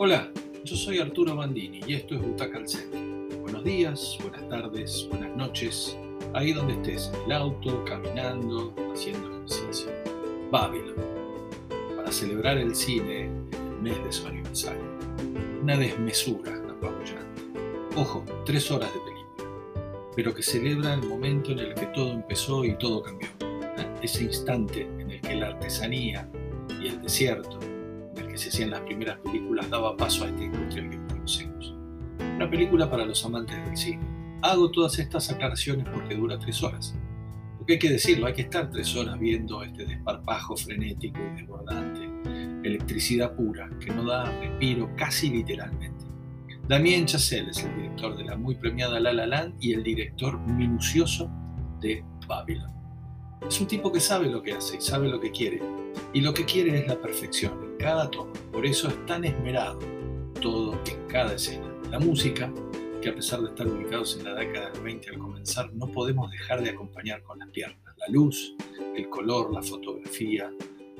Hola, yo soy Arturo Bandini y esto es Butaca Centro. Buenos días, buenas tardes, buenas noches, ahí donde estés, en el auto, caminando, haciendo ejercicio. Babylon, para celebrar el cine en el mes de su aniversario. Una desmesura apabullante. Ojo, tres horas de película, pero que celebra el momento en el que todo empezó y todo cambió. Ese instante en el que la artesanía y el desierto se hacían las primeras películas daba paso a esta industria que conocemos. Una película para los amantes del cine. Hago todas estas aclaraciones porque dura tres horas. Porque hay que decirlo, hay que estar tres horas viendo este desparpajo frenético y desbordante, electricidad pura que no da respiro casi literalmente. Damien Chazelle es el director de la muy premiada La La Land y el director minucioso de Babylon. Es un tipo que sabe lo que hace y sabe lo que quiere. Y lo que quiere es la perfección cada toma. Por eso es tan esmerado todo en cada escena. La música, que a pesar de estar ubicados en la década del 20 al comenzar, no podemos dejar de acompañar con las piernas. La luz, el color, la fotografía,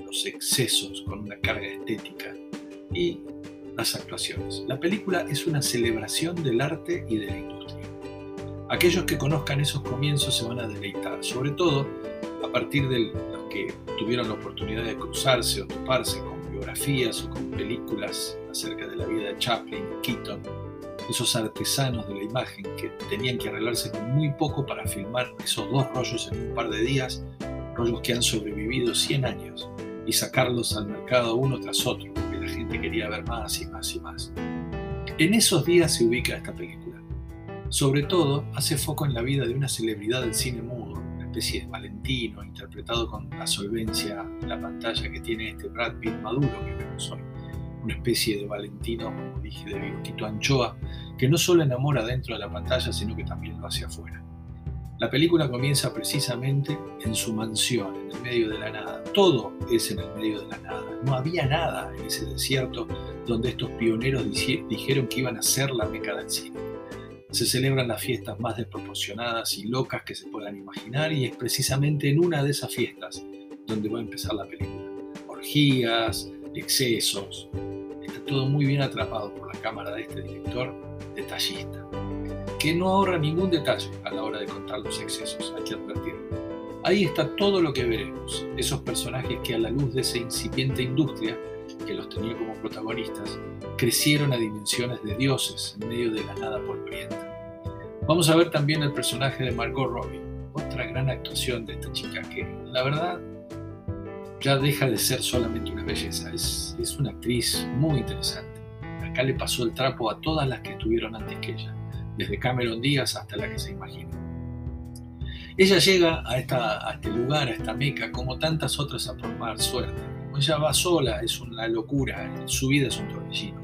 los excesos con una carga estética y las actuaciones. La película es una celebración del arte y de la industria. Aquellos que conozcan esos comienzos se van a deleitar, sobre todo a partir de los que tuvieron la oportunidad de cruzarse o toparse con biografías o con películas acerca de la vida de Chaplin, Keaton, esos artesanos de la imagen que tenían que arreglarse con muy poco para filmar esos dos rollos en un par de días, rollos que han sobrevivido 100 años, y sacarlos al mercado uno tras otro, porque la gente quería ver más y más y más. En esos días se ubica esta película. Sobre todo, hace foco en la vida de una celebridad del cine mudo, especie de Valentino, interpretado con la solvencia en la pantalla que tiene este Brad Pitt maduro que vemos hoy. Una especie de Valentino, como dije, de bigotito anchoa, que no solo enamora dentro de la pantalla, sino que también lo hace afuera. La película comienza precisamente en su mansión, en el medio de la nada. Todo es en el medio de la nada. No había nada en ese desierto donde estos pioneros dijeron que iban a ser la meca del cine se celebran las fiestas más desproporcionadas y locas que se puedan imaginar y es precisamente en una de esas fiestas donde va a empezar la película. Orgías, excesos, está todo muy bien atrapado por la cámara de este director detallista, que no ahorra ningún detalle a la hora de contar los excesos, hay que advertirlo. Ahí está todo lo que veremos, esos personajes que a la luz de esa incipiente industria que los tenía como protagonistas, crecieron a dimensiones de dioses en medio de la nada polvorienta. Vamos a ver también el personaje de Margot Robbie, otra gran actuación de esta chica que, la verdad, ya deja de ser solamente una belleza, es, es una actriz muy interesante. Acá le pasó el trapo a todas las que estuvieron antes que ella, desde Cameron Díaz hasta la que se imagina. Ella llega a, esta, a este lugar, a esta meca, como tantas otras a formar suerte, ella va sola, es una locura, su vida es un torbellino.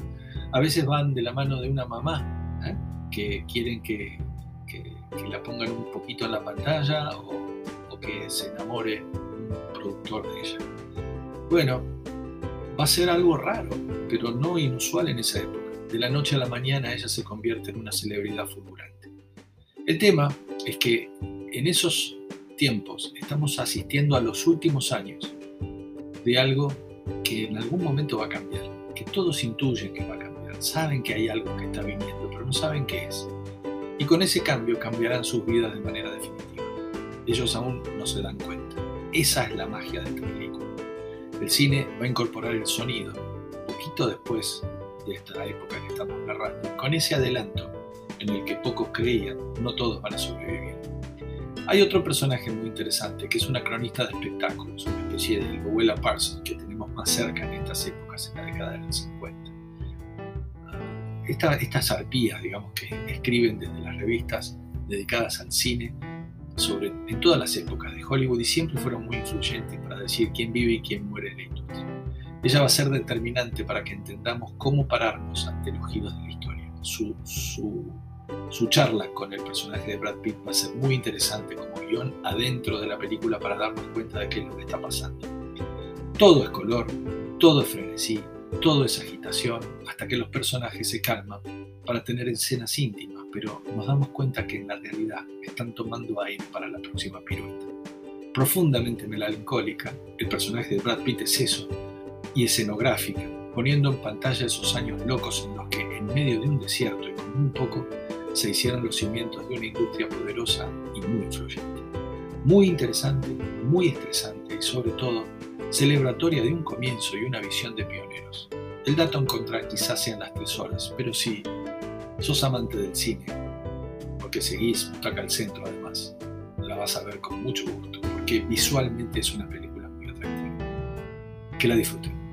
A veces van de la mano de una mamá ¿eh? que quieren que, la pongan un poquito en la pantalla o, que se enamore un productor de ella. Bueno, va a ser algo raro, pero no inusual en esa época. De la noche a la mañana ella se convierte en una celebridad fulgurante. El tema es que en esos tiempos estamos asistiendo a los últimos años de algo que en algún momento va a cambiar, que todos intuyen que va a cambiar, saben que hay algo que está viniendo, pero no saben qué es. Y con ese cambio cambiarán sus vidas de manera definitiva. Ellos aún no se dan cuenta. Esa es la magia de esta película. El cine va a incorporar el sonido, poquito después de esta época que estamos narrando, con ese adelanto en el que pocos creían, no todos van a sobrevivir. Hay otro personaje muy interesante que es una cronista de espectáculos, una especie de Rowella Parsons que tenemos más cerca en estas épocas, en la década de los 50. estas arpías, digamos, que escriben desde las revistas dedicadas al cine sobre, en todas las épocas de Hollywood y siempre fueron muy influyentes para decir quién vive y quién muere en la industria. Ella va a ser determinante para que entendamos cómo pararnos ante los giros de la historia. Su, su su charla con el personaje de Brad Pitt va a ser muy interesante como guion adentro de la película para darnos cuenta de qué es lo que está pasando. Todo es color, todo es frenesí, todo es agitación, hasta que los personajes se calman para tener escenas íntimas, pero nos damos cuenta que en la realidad están tomando aire para la próxima pirueta. Profundamente melancólica, el personaje de Brad Pitt es eso, y escenográfica, poniendo en pantalla esos años locos en los que en medio de un desierto y con muy poco se hicieron los cimientos de una industria poderosa y muy influyente. Muy interesante, muy estresante y sobre todo celebratoria de un comienzo y una visión de pioneros. El dato en contra quizás sean las tres horas, pero si sos amante del cine, porque seguís Butaca al Centro además, la vas a ver con mucho gusto, porque visualmente es una película muy atractiva. Que la disfruten.